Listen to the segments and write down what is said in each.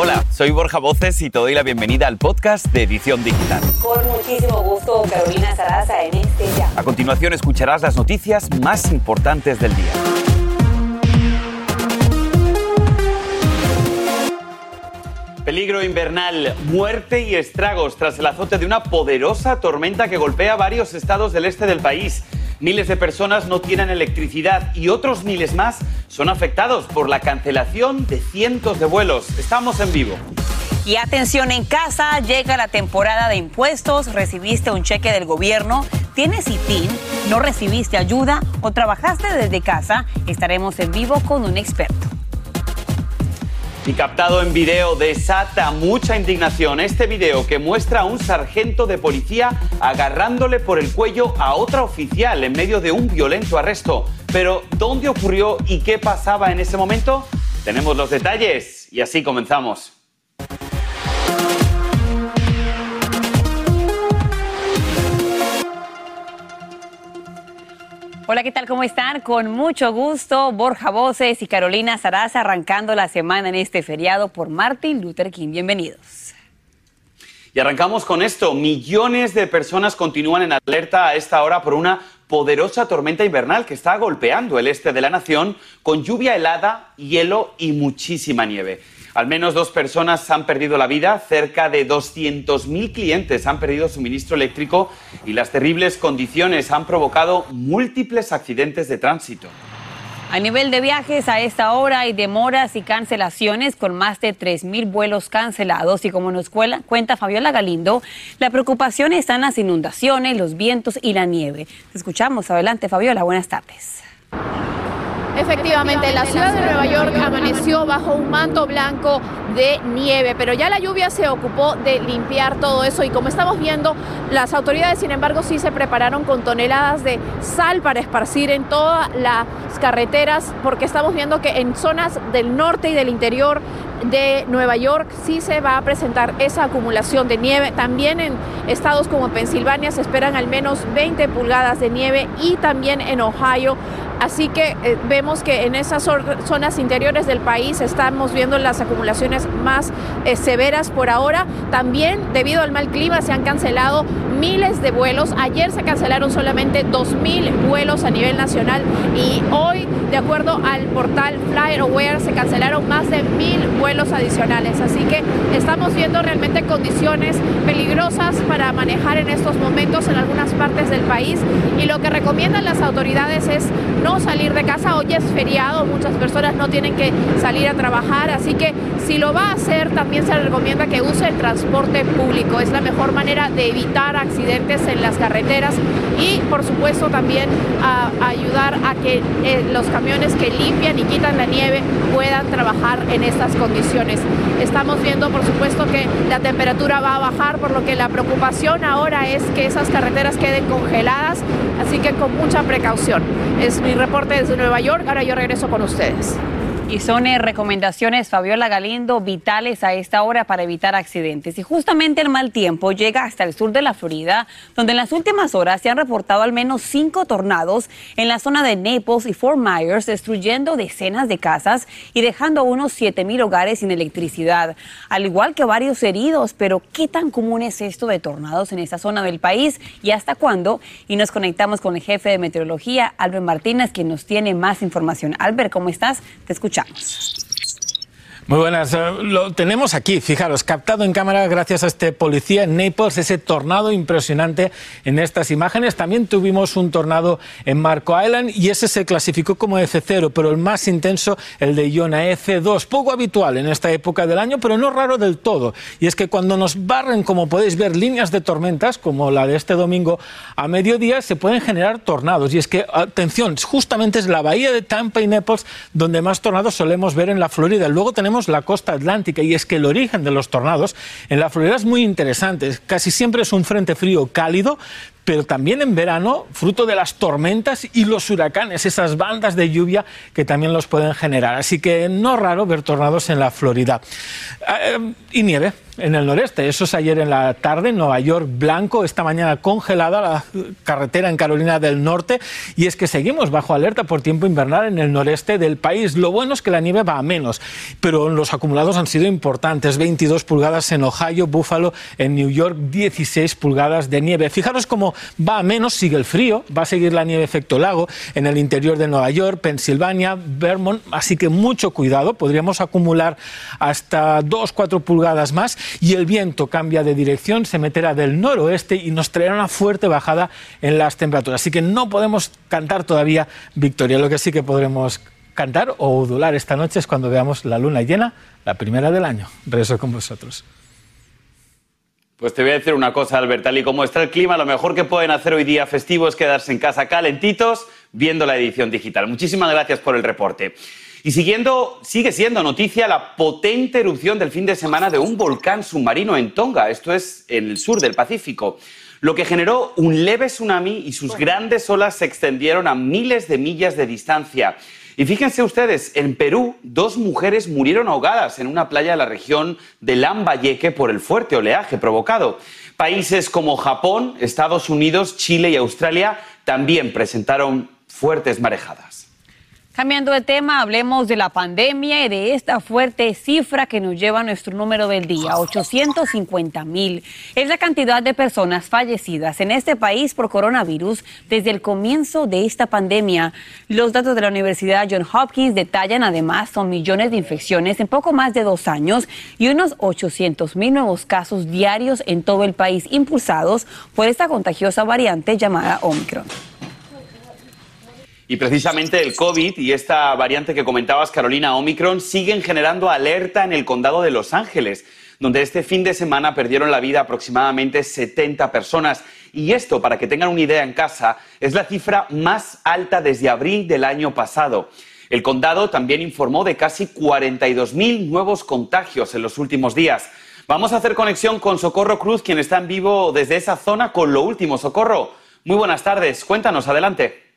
Hola, soy Borja Voces y te doy la bienvenida al podcast de Edición Digital. Con muchísimo gusto, Carolina Sarasa en este ya. A continuación escucharás las noticias más importantes del día. Peligro invernal, muerte y estragos tras el azote de una poderosa tormenta que golpea varios estados del este del país. Miles de personas no tienen electricidad y otros miles más son afectados por la cancelación de cientos de vuelos. Estamos en vivo. Y atención en casa, llega la temporada de impuestos, recibiste un cheque del gobierno, tienes ITIN, no recibiste ayuda o trabajaste desde casa, estaremos en vivo con un experto y captado en video desata mucha indignación. Este video que muestra a un sargento de policía agarrándole por el cuello a otra oficial en medio de un violento arresto. Pero ¿dónde ocurrió y qué pasaba en ese momento? Tenemos los detalles y así comenzamos. Hola, ¿qué tal? ¿Cómo están? Con mucho gusto, Borja Voces y Carolina Sarasa arrancando la semana en este feriado por Martin Luther King. Bienvenidos. Y arrancamos con esto. Millones de personas continúan en alerta a esta hora por una poderosa tormenta invernal que está golpeando el este de la nación con lluvia helada, hielo y muchísima nieve. Al menos dos personas han perdido la vida, cerca de 200.000 clientes han perdido suministro eléctrico y las terribles condiciones han provocado múltiples accidentes de tránsito. A nivel de viajes, a esta hora hay demoras y cancelaciones con más de 3.000 vuelos cancelados y como nos cuenta Fabiola Galindo, la preocupación está las inundaciones, los vientos y la nieve. Te escuchamos. Adelante, Fabiola. Buenas tardes. Efectivamente, la ciudad de Nueva York amaneció bajo un manto blanco de nieve, pero ya la lluvia se ocupó de limpiar todo eso y como estamos viendo, las autoridades, sin embargo, sí se prepararon con toneladas de sal para esparcir en todas las carreteras, porque estamos viendo que en zonas del norte y del interior de Nueva York sí se va a presentar esa acumulación de nieve. También en estados como Pensilvania se esperan al menos 20 pulgadas de nieve y también en Ohio Así que eh, vemos que en esas zonas interiores del país estamos viendo las acumulaciones más eh, severas por ahora. También debido al mal clima se han cancelado miles de vuelos. Ayer se cancelaron solamente 2.000 vuelos a nivel nacional y hoy, de acuerdo al portal FlyAware, se cancelaron más de 1.000 vuelos adicionales. Así que estamos viendo realmente condiciones peligrosas para manejar en estos momentos en algunas partes del país y lo que recomiendan las autoridades es salir de casa. Hoy es feriado, muchas personas no tienen que salir a trabajar, así que si lo va a hacer también se recomienda que use el transporte público. Es la mejor manera de evitar accidentes en las carreteras y por supuesto también ayudar a que eh, los camiones que limpian y quitan la nieve puedan trabajar en estas condiciones. Estamos viendo por supuesto que la temperatura va a bajar, por lo que la preocupación ahora es que esas carreteras queden congeladas, así que con mucha precaución. Es mi reporte desde Nueva York, ahora yo regreso con ustedes. Y son eh, recomendaciones, Fabiola Galindo, vitales a esta hora para evitar accidentes. Y justamente el mal tiempo llega hasta el sur de la Florida, donde en las últimas horas se han reportado al menos cinco tornados en la zona de Naples y Fort Myers, destruyendo decenas de casas y dejando unos 7 mil hogares sin electricidad, al igual que varios heridos. Pero, ¿qué tan común es esto de tornados en esta zona del país y hasta cuándo? Y nos conectamos con el jefe de meteorología, Albert Martínez, quien nos tiene más información. Albert, ¿cómo estás? Te escuchamos. Muy buenas, eh, lo tenemos aquí, fijaros, captado en cámara gracias a este policía en Naples, ese tornado impresionante en estas imágenes. También tuvimos un tornado en Marco Island y ese se clasificó como F0, pero el más intenso, el de Iona F2, poco habitual en esta época del año, pero no raro del todo. Y es que cuando nos barren, como podéis ver, líneas de tormentas, como la de este domingo a mediodía, se pueden generar tornados. Y es que, atención, justamente es la bahía de Tampa y Naples donde más tornados solemos ver en la Florida. Luego tenemos la costa atlántica y es que el origen de los tornados en la Florida es muy interesante. Casi siempre es un frente frío cálido, pero también en verano, fruto de las tormentas y los huracanes, esas bandas de lluvia que también los pueden generar. Así que no raro ver tornados en la Florida. Ah, eh, y nieve en el noreste. Eso es ayer en la tarde, Nueva York blanco, esta mañana congelada la carretera en Carolina del Norte. Y es que seguimos bajo alerta por tiempo invernal en el noreste del país. Lo bueno es que la nieve va a menos, pero los acumulados han sido importantes. 22 pulgadas en Ohio, Buffalo, en New York, 16 pulgadas de nieve. Fijaros cómo va a menos, sigue el frío, va a seguir la nieve efecto lago en el interior de Nueva York, Pensilvania, Vermont. Así que mucho cuidado, podríamos acumular hasta 2-4 pulgadas más y el viento cambia de dirección, se meterá del noroeste y nos traerá una fuerte bajada en las temperaturas. Así que no podemos cantar todavía victoria. Lo que sí que podremos cantar o udular esta noche es cuando veamos la luna llena, la primera del año. Rezo con vosotros. Pues te voy a decir una cosa, Albert, tal y como está el clima, lo mejor que pueden hacer hoy día festivo es quedarse en casa calentitos viendo la edición digital. Muchísimas gracias por el reporte. Y siguiendo, sigue siendo noticia la potente erupción del fin de semana de un volcán submarino en Tonga, esto es en el sur del Pacífico, lo que generó un leve tsunami y sus grandes olas se extendieron a miles de millas de distancia. Y fíjense ustedes, en Perú, dos mujeres murieron ahogadas en una playa de la región de Lambayeque por el fuerte oleaje provocado. Países como Japón, Estados Unidos, Chile y Australia también presentaron fuertes marejadas. Cambiando de tema, hablemos de la pandemia y de esta fuerte cifra que nos lleva a nuestro número del día, 850 mil. Es la cantidad de personas fallecidas en este país por coronavirus desde el comienzo de esta pandemia. Los datos de la Universidad John Hopkins detallan además son millones de infecciones en poco más de dos años y unos 800 mil nuevos casos diarios en todo el país impulsados por esta contagiosa variante llamada Omicron. Y precisamente el COVID y esta variante que comentabas, Carolina Omicron, siguen generando alerta en el condado de Los Ángeles, donde este fin de semana perdieron la vida aproximadamente 70 personas. Y esto, para que tengan una idea en casa, es la cifra más alta desde abril del año pasado. El condado también informó de casi 42.000 nuevos contagios en los últimos días. Vamos a hacer conexión con Socorro Cruz, quien está en vivo desde esa zona con lo último. Socorro, muy buenas tardes. Cuéntanos, adelante.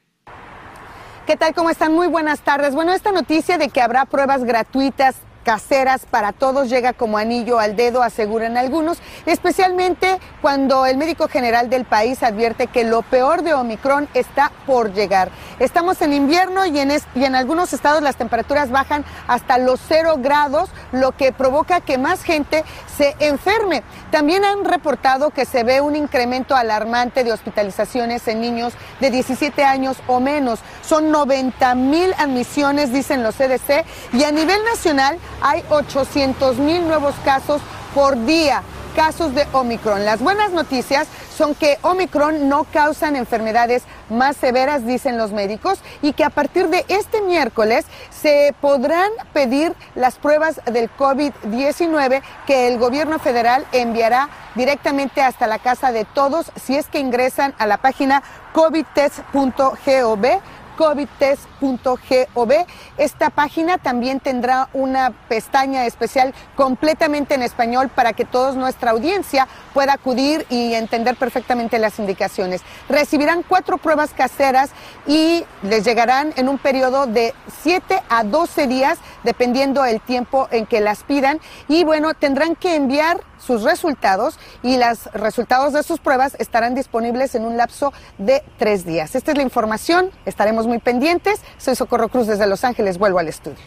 ¿Qué tal? ¿Cómo están? Muy buenas tardes. Bueno, esta noticia de que habrá pruebas gratuitas caseras para todos llega como anillo al dedo, aseguran algunos, especialmente cuando el médico general del país advierte que lo peor de Omicron está por llegar. Estamos en invierno y en, y en algunos estados las temperaturas bajan hasta los cero grados, lo que provoca que más gente se enferme. También han reportado que se ve un incremento alarmante de hospitalizaciones en niños de 17 años o menos. Son 90 mil admisiones, dicen los CDC, y a nivel nacional hay 800 mil nuevos casos por día casos de Omicron. Las buenas noticias son que Omicron no causan enfermedades más severas, dicen los médicos, y que a partir de este miércoles se podrán pedir las pruebas del COVID-19 que el gobierno federal enviará directamente hasta la casa de todos si es que ingresan a la página covidtest.gov covidtest.gov. Esta página también tendrá una pestaña especial completamente en español para que toda nuestra audiencia pueda acudir y entender perfectamente las indicaciones. Recibirán cuatro pruebas caseras y les llegarán en un periodo de 7 a 12 días, dependiendo el tiempo en que las pidan. Y bueno, tendrán que enviar sus resultados y los resultados de sus pruebas estarán disponibles en un lapso de tres días. Esta es la información, estaremos muy pendientes. Soy Socorro Cruz desde Los Ángeles, vuelvo al estudio.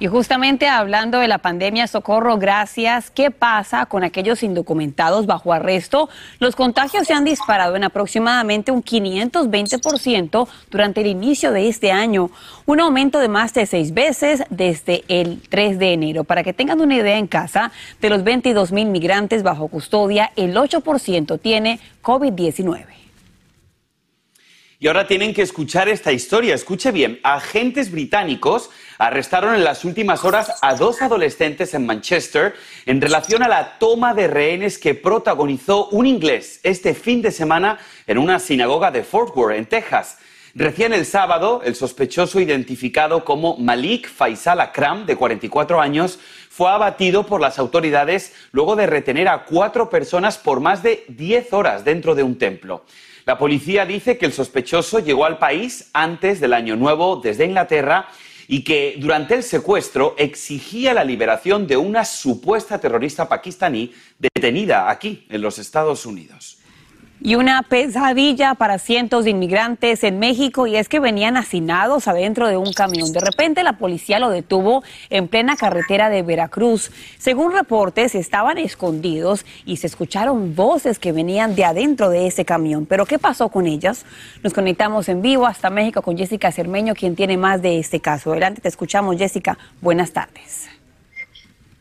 Y justamente hablando de la pandemia, Socorro, gracias. ¿Qué pasa con aquellos indocumentados bajo arresto? Los contagios se han disparado en aproximadamente un 520% durante el inicio de este año, un aumento de más de seis veces desde el 3 de enero. Para que tengan una idea en casa, de los 22 mil migrantes bajo custodia, el 8% tiene COVID-19. Y ahora tienen que escuchar esta historia. Escuche bien, agentes británicos arrestaron en las últimas horas a dos adolescentes en Manchester en relación a la toma de rehenes que protagonizó un inglés este fin de semana en una sinagoga de Fort Worth, en Texas. Recién el sábado, el sospechoso identificado como Malik Faisal Akram, de 44 años, fue abatido por las autoridades luego de retener a cuatro personas por más de 10 horas dentro de un templo. La policía dice que el sospechoso llegó al país antes del Año Nuevo desde Inglaterra y que durante el secuestro exigía la liberación de una supuesta terrorista pakistaní detenida aquí, en los Estados Unidos. Y una pesadilla para cientos de inmigrantes en México y es que venían hacinados adentro de un camión. De repente la policía lo detuvo en plena carretera de Veracruz. Según reportes, estaban escondidos y se escucharon voces que venían de adentro de ese camión. Pero ¿qué pasó con ellas? Nos conectamos en vivo hasta México con Jessica Cermeño, quien tiene más de este caso. Adelante, te escuchamos, Jessica. Buenas tardes.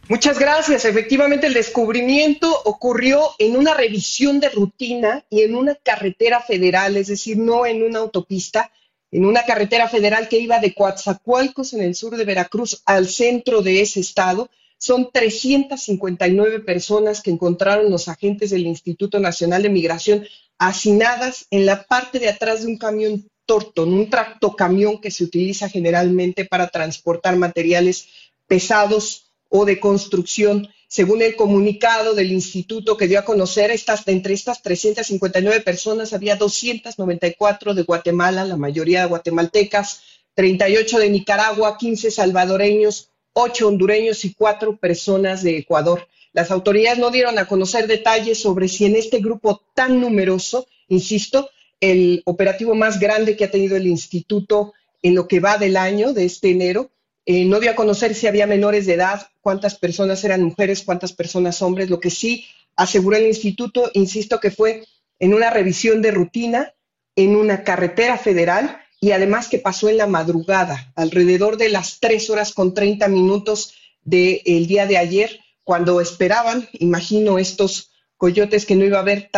Muchas gracias. Efectivamente, el descubrimiento ocurrió en una revisión de rutina y en una carretera federal, es decir, no en una autopista, en una carretera federal que iba de Coatzacoalcos, en el sur de Veracruz, al centro de ese estado. Son 359 personas que encontraron los agentes del Instituto Nacional de Migración hacinadas en la parte de atrás de un camión Torton, un tractocamión que se utiliza generalmente para transportar materiales pesados o de construcción. Según el comunicado del instituto que dio a conocer, estas, entre estas 359 personas había 294 de Guatemala, la mayoría guatemaltecas, 38 de Nicaragua, 15 salvadoreños, 8 hondureños y 4 personas de Ecuador. Las autoridades no dieron a conocer detalles sobre si en este grupo tan numeroso, insisto, el operativo más grande que ha tenido el instituto en lo que va del año, de este enero, eh, no dio a conocer si había menores de edad, cuántas personas eran mujeres, cuántas personas hombres. Lo que sí aseguró el instituto, insisto, que fue en una revisión de rutina, en una carretera federal y además que pasó en la madrugada, alrededor de las tres horas con 30 minutos del día de ayer, cuando esperaban, imagino, estos coyotes que no iba a haber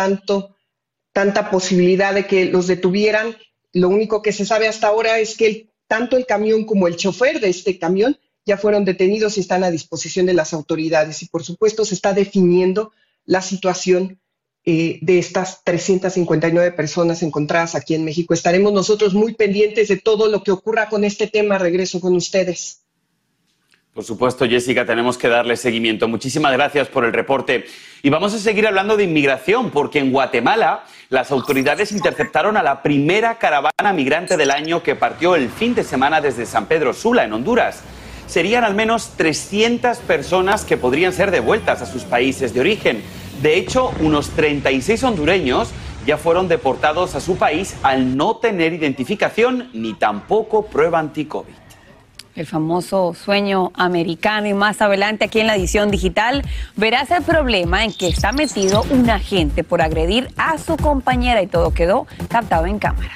tanta posibilidad de que los detuvieran. Lo único que se sabe hasta ahora es que el tanto el camión como el chofer de este camión ya fueron detenidos y están a disposición de las autoridades. Y por supuesto se está definiendo la situación eh, de estas 359 personas encontradas aquí en México. Estaremos nosotros muy pendientes de todo lo que ocurra con este tema. Regreso con ustedes. Por supuesto, Jessica, tenemos que darle seguimiento. Muchísimas gracias por el reporte. Y vamos a seguir hablando de inmigración, porque en Guatemala las autoridades interceptaron a la primera caravana migrante del año que partió el fin de semana desde San Pedro Sula, en Honduras. Serían al menos 300 personas que podrían ser devueltas a sus países de origen. De hecho, unos 36 hondureños ya fueron deportados a su país al no tener identificación ni tampoco prueba anti-COVID el famoso sueño americano. Y más adelante aquí en la edición digital verás el problema en que está metido un agente por agredir a su compañera y todo quedó captado en cámara.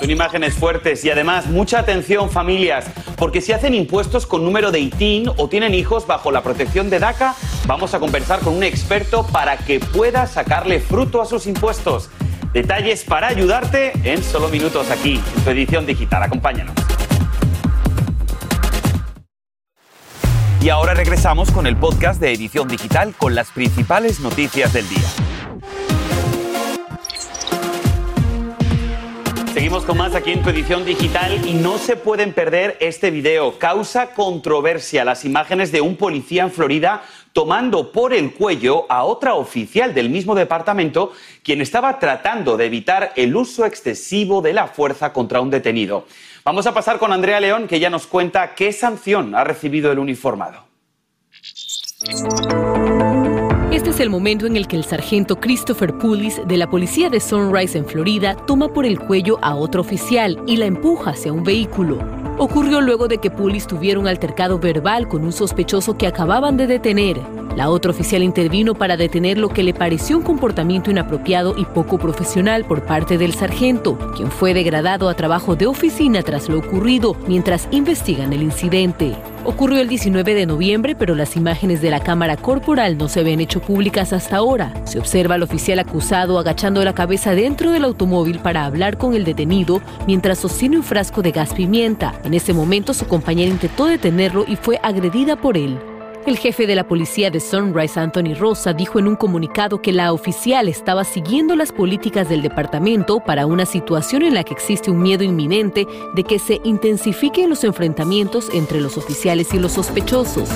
Son imágenes fuertes y además mucha atención familias, porque si hacen impuestos con número de ITIN o tienen hijos bajo la protección de DACA, vamos a conversar con un experto para que pueda sacarle fruto a sus impuestos. Detalles para ayudarte en solo minutos aquí, en tu edición digital. Acompáñanos. Y ahora regresamos con el podcast de Edición Digital con las principales noticias del día. Seguimos con más aquí en tu edición digital y no se pueden perder este video. Causa controversia las imágenes de un policía en Florida tomando por el cuello a otra oficial del mismo departamento, quien estaba tratando de evitar el uso excesivo de la fuerza contra un detenido. Vamos a pasar con Andrea León, que ya nos cuenta qué sanción ha recibido el uniformado. Este es el momento en el que el sargento Christopher Pulis de la policía de Sunrise en Florida toma por el cuello a otro oficial y la empuja hacia un vehículo. Ocurrió luego de que Pulis tuviera un altercado verbal con un sospechoso que acababan de detener. La otra oficial intervino para detener lo que le pareció un comportamiento inapropiado y poco profesional por parte del sargento, quien fue degradado a trabajo de oficina tras lo ocurrido mientras investigan el incidente. Ocurrió el 19 de noviembre, pero las imágenes de la cámara corporal no se habían hecho públicas hasta ahora. Se observa al oficial acusado agachando la cabeza dentro del automóvil para hablar con el detenido mientras sostiene un frasco de gas pimienta. En ese momento su compañera intentó detenerlo y fue agredida por él. El jefe de la policía de Sunrise, Anthony Rosa, dijo en un comunicado que la oficial estaba siguiendo las políticas del departamento para una situación en la que existe un miedo inminente de que se intensifiquen los enfrentamientos entre los oficiales y los sospechosos.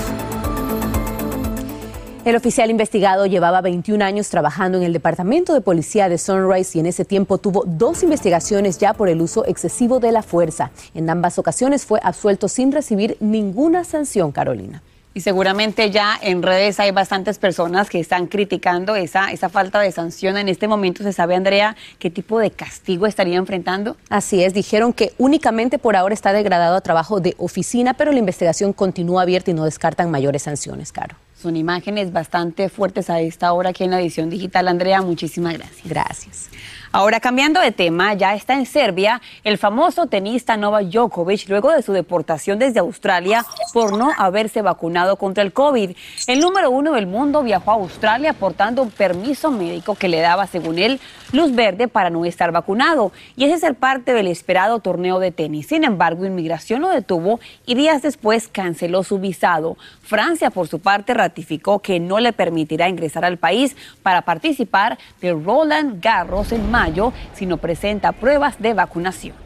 El oficial investigado llevaba 21 años trabajando en el Departamento de Policía de Sunrise y en ese tiempo tuvo dos investigaciones ya por el uso excesivo de la fuerza. En ambas ocasiones fue absuelto sin recibir ninguna sanción, Carolina. Y seguramente ya en redes hay bastantes personas que están criticando esa, esa falta de sanción. En este momento se sabe, Andrea, qué tipo de castigo estaría enfrentando. Así es, dijeron que únicamente por ahora está degradado a trabajo de oficina, pero la investigación continúa abierta y no descartan mayores sanciones, Caro. Son imágenes bastante fuertes a esta hora aquí en la edición digital. Andrea, muchísimas gracias. Gracias. Ahora, cambiando de tema, ya está en Serbia el famoso tenista Novak Djokovic luego de su deportación desde Australia por no haberse vacunado contra el COVID. El número uno del mundo viajó a Australia portando un permiso médico que le daba, según él, luz verde para no estar vacunado. Y ese es el parte del esperado torneo de tenis. Sin embargo, inmigración lo detuvo y días después canceló su visado. Francia, por su parte, ratificó que no le permitirá ingresar al país para participar de Roland Garros en mayo si no presenta pruebas de vacunación.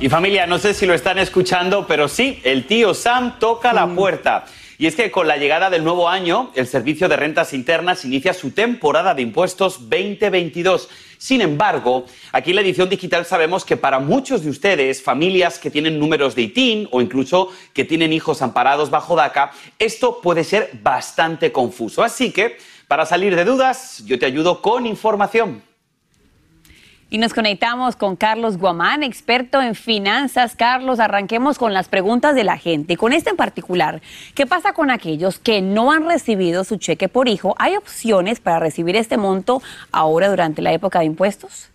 Y familia, no sé si lo están escuchando, pero sí, el tío Sam toca la puerta. Y es que con la llegada del nuevo año, el Servicio de Rentas Internas inicia su temporada de impuestos 2022. Sin embargo, aquí en la edición digital sabemos que para muchos de ustedes, familias que tienen números de ITIN o incluso que tienen hijos amparados bajo DACA, esto puede ser bastante confuso. Así que, para salir de dudas, yo te ayudo con información. Y nos conectamos con Carlos Guamán, experto en finanzas. Carlos, arranquemos con las preguntas de la gente. Con este en particular, ¿qué pasa con aquellos que no han recibido su cheque por hijo? ¿Hay opciones para recibir este monto ahora durante la época de impuestos?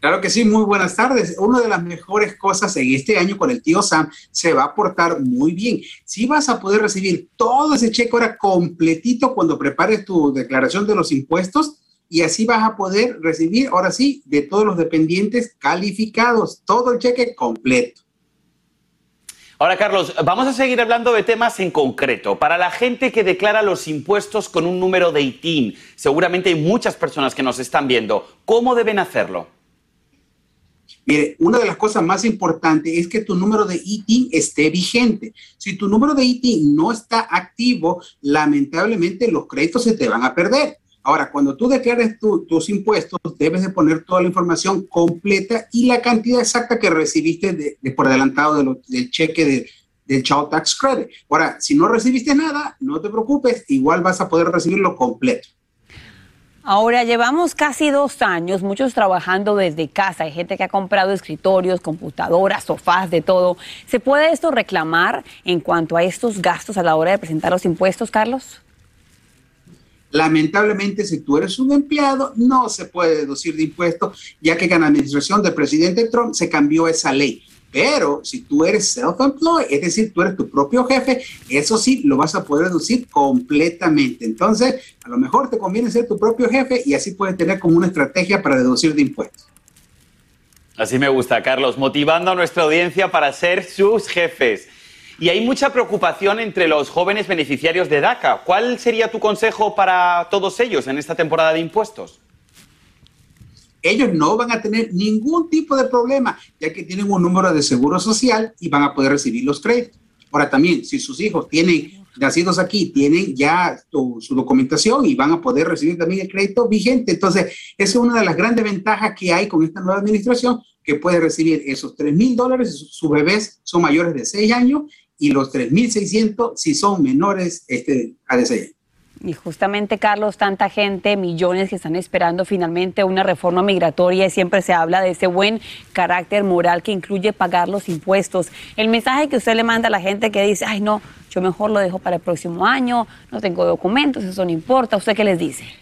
Claro que sí, muy buenas tardes. Una de las mejores cosas en este año con el tío Sam se va a portar muy bien. Si vas a poder recibir todo ese cheque ahora completito cuando prepares tu declaración de los impuestos, y así vas a poder recibir, ahora sí, de todos los dependientes calificados, todo el cheque completo. Ahora, Carlos, vamos a seguir hablando de temas en concreto. Para la gente que declara los impuestos con un número de ITIN, seguramente hay muchas personas que nos están viendo. ¿Cómo deben hacerlo? Mire, una de las cosas más importantes es que tu número de ITIN esté vigente. Si tu número de ITIN no está activo, lamentablemente los créditos se te van a perder. Ahora, cuando tú declares tus impuestos, debes de poner toda la información completa y la cantidad exacta que recibiste de, por adelantado del cheque de, del Child Tax Credit. Ahora, si no recibiste nada, no te preocupes, igual vas a poder recibirlo completo. Ahora llevamos casi dos años, muchos trabajando desde casa. Hay gente que ha comprado escritorios, computadoras, sofás, de todo. ¿Se puede esto reclamar en cuanto a estos gastos a la hora de presentar los impuestos, Carlos? Lamentablemente, si tú eres un empleado, no se puede deducir de impuestos, ya que con la administración del presidente Trump se cambió esa ley. Pero si tú eres self-employed, es decir, tú eres tu propio jefe, eso sí lo vas a poder deducir completamente. Entonces, a lo mejor te conviene ser tu propio jefe y así puedes tener como una estrategia para deducir de impuestos. Así me gusta, Carlos, motivando a nuestra audiencia para ser sus jefes. Y hay mucha preocupación entre los jóvenes beneficiarios de DACA. ¿Cuál sería tu consejo para todos ellos en esta temporada de impuestos? Ellos no van a tener ningún tipo de problema, ya que tienen un número de seguro social y van a poder recibir los créditos. Ahora también, si sus hijos tienen nacidos aquí, tienen ya su documentación y van a poder recibir también el crédito vigente. Entonces, esa es una de las grandes ventajas que hay con esta nueva administración, que puede recibir esos 3 mil dólares, sus bebés son mayores de 6 años y los 3.600 si son menores este, a ese Y justamente, Carlos, tanta gente, millones que están esperando finalmente una reforma migratoria y siempre se habla de ese buen carácter moral que incluye pagar los impuestos. El mensaje que usted le manda a la gente que dice, ay no, yo mejor lo dejo para el próximo año, no tengo documentos, eso no importa, ¿usted qué les dice?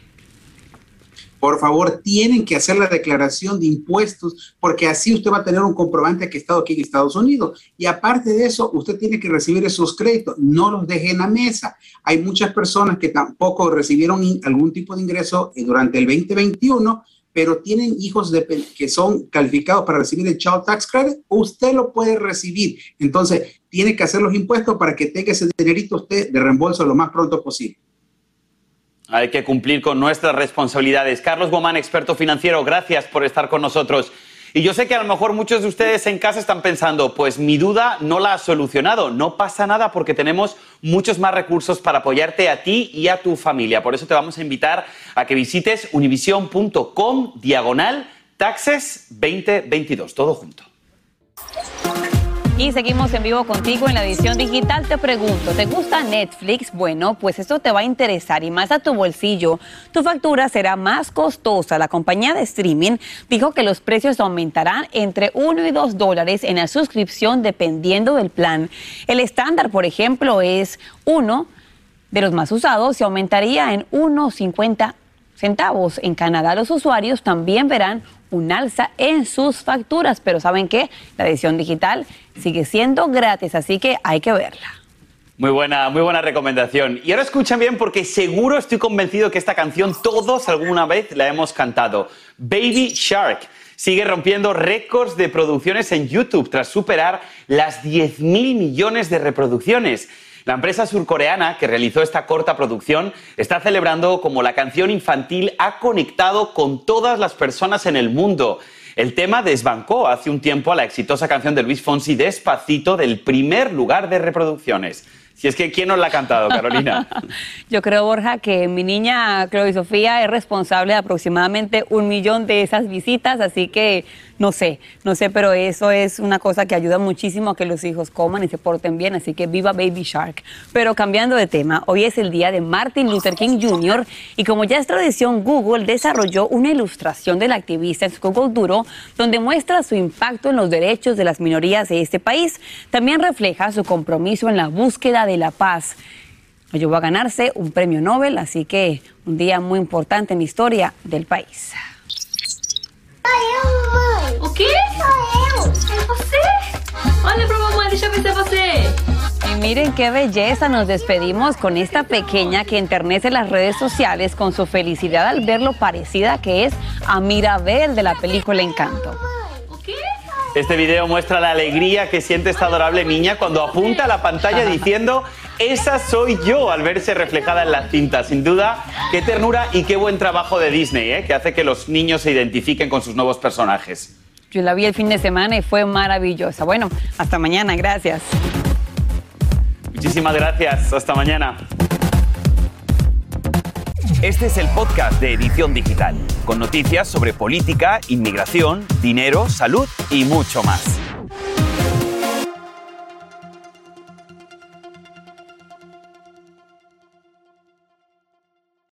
Por favor, tienen que hacer la declaración de impuestos porque así usted va a tener un comprobante que ha estado aquí en Estados Unidos. Y aparte de eso, usted tiene que recibir esos créditos, no los deje en la mesa. Hay muchas personas que tampoco recibieron algún tipo de ingreso eh, durante el 2021 pero tienen hijos que son calificados para recibir el Child Tax Credit, usted lo puede recibir. Entonces, tiene que hacer los impuestos para que tenga ese dinerito usted de reembolso lo más pronto posible. Hay que cumplir con nuestras responsabilidades. Carlos Guamán, experto financiero, gracias por estar con nosotros. Y yo sé que a lo mejor muchos de ustedes en casa están pensando, pues mi duda no la ha solucionado. No pasa nada porque tenemos muchos más recursos para apoyarte a ti y a tu familia. Por eso te vamos a invitar a que visites univision.com diagonal taxes 2022. Todo junto. Y seguimos en vivo contigo en la edición digital. Te pregunto, ¿te gusta Netflix? Bueno, pues esto te va a interesar y más a tu bolsillo. Tu factura será más costosa. La compañía de streaming dijo que los precios aumentarán entre 1 y 2 dólares en la suscripción dependiendo del plan. El estándar, por ejemplo, es 1 de los más usados y aumentaría en 1.50 centavos. En Canadá los usuarios también verán un alza en sus facturas, pero ¿saben qué? La edición digital sigue siendo gratis, así que hay que verla. Muy buena, muy buena recomendación. Y ahora escuchan bien porque seguro estoy convencido que esta canción todos alguna vez la hemos cantado. Baby Shark sigue rompiendo récords de producciones en YouTube tras superar las 10.000 millones de reproducciones. La empresa surcoreana que realizó esta corta producción está celebrando como la canción infantil ha conectado con todas las personas en el mundo. El tema desbancó hace un tiempo a la exitosa canción de Luis Fonsi Despacito del primer lugar de reproducciones. Si es que, ¿quién nos la ha cantado, Carolina? Yo creo, Borja, que mi niña Chloe Sofía es responsable de aproximadamente un millón de esas visitas, así que no sé, no sé, pero eso es una cosa que ayuda muchísimo a que los hijos coman y se porten bien, así que viva Baby Shark. Pero cambiando de tema, hoy es el día de Martin Luther King Jr. y como ya es tradición, Google desarrolló una ilustración del activista en su Google Duro donde muestra su impacto en los derechos de las minorías de este país. También refleja su compromiso en la búsqueda de la paz. Lo llevó a ganarse un premio Nobel, así que un día muy importante en la historia del país. O quê? Sou eu. É você? Olha pra mamãe, deixa eu ver se é você. Y miren qué belleza, nos despedimos con esta pequeña que enternece las redes sociales con su felicidad al ver lo parecida que es a Mirabel de la película Encanto. Este video muestra la alegría que siente esta adorable niña cuando apunta a la pantalla diciendo esa soy yo al verse reflejada en la cinta. Sin duda, qué ternura y qué buen trabajo de Disney, ¿eh? que hace que los niños se identifiquen con sus nuevos personajes. Yo la vi el fin de semana y fue maravillosa. Bueno, hasta mañana, gracias. Muchísimas gracias, hasta mañana. Este es el podcast de Edición Digital, con noticias sobre política, inmigración, dinero, salud y mucho más.